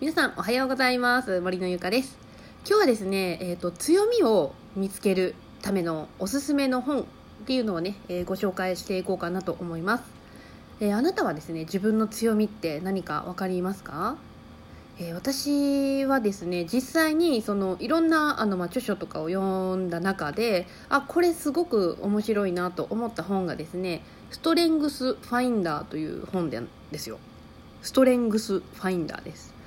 皆さんおはようございます。森のゆかです。今日はですね、えーと、強みを見つけるためのおすすめの本っていうのをね、えー、ご紹介していこうかなと思います、えー、あなたはですね自分の強みって何か分かりますか？えー、私はですね実際にそのいろんなあの、まあ、著書とかを読んだ中であこれすごく面白いなと思った本がですね「ストレングス・ファインダー」という本でですよ。ストレングス・ファインダーです。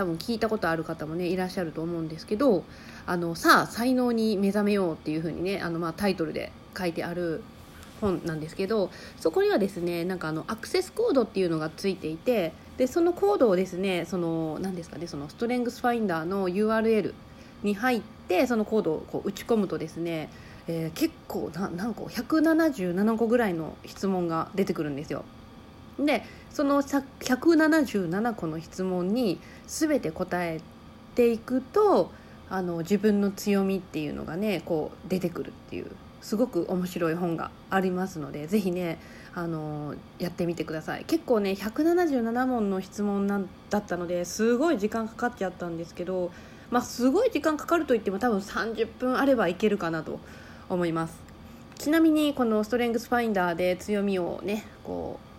多分聞いたことある方もねいらっしゃると思うんですけどあのさあ才能に目覚めようっていう風にねあのまあタイトルで書いてある本なんですけどそこにはですねなんかあのアクセスコードっていうのがついていてでそのコードをですねその何ですかねそのストレングスファインダーの URL に入ってそのコードをこう打ち込むとですね、えー、結構な何個177個ぐらいの質問が出てくるんですよ。でその177個の質問に全て答えていくとあの自分の強みっていうのがねこう出てくるっていうすごく面白い本がありますのでぜひねあのやってみてください。結構ね177問の質問なんだったのですごい時間かかっちゃったんですけど、まあ、すごい時間かかるといっても多分30分あればいけるかなと思います。ちなみにこのストレングスファインダーで強みをねこう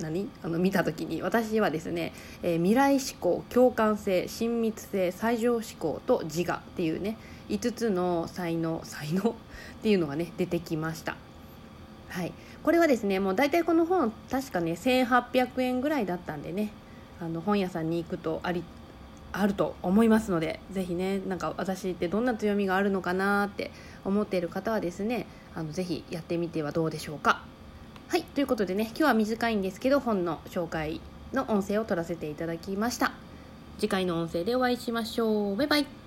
何？あの見た時に私はですね、えー、未来思考共感性親密性最上思考と自我っていうね5つの才能才能 っていうのがね出てきました。はい。これはですねもう大体この本確かね1800円ぐらいだったんでねあの本屋さんに行くとありあると思いますのでぜひねなんか私ってどんな強みがあるのかなって思っている方はですねあのぜひやってみてはどうでしょうか。はいということでね今日は短いんですけど本の紹介の音声を取らせていただきました。次回の音声でお会いしましょう。バイバイ。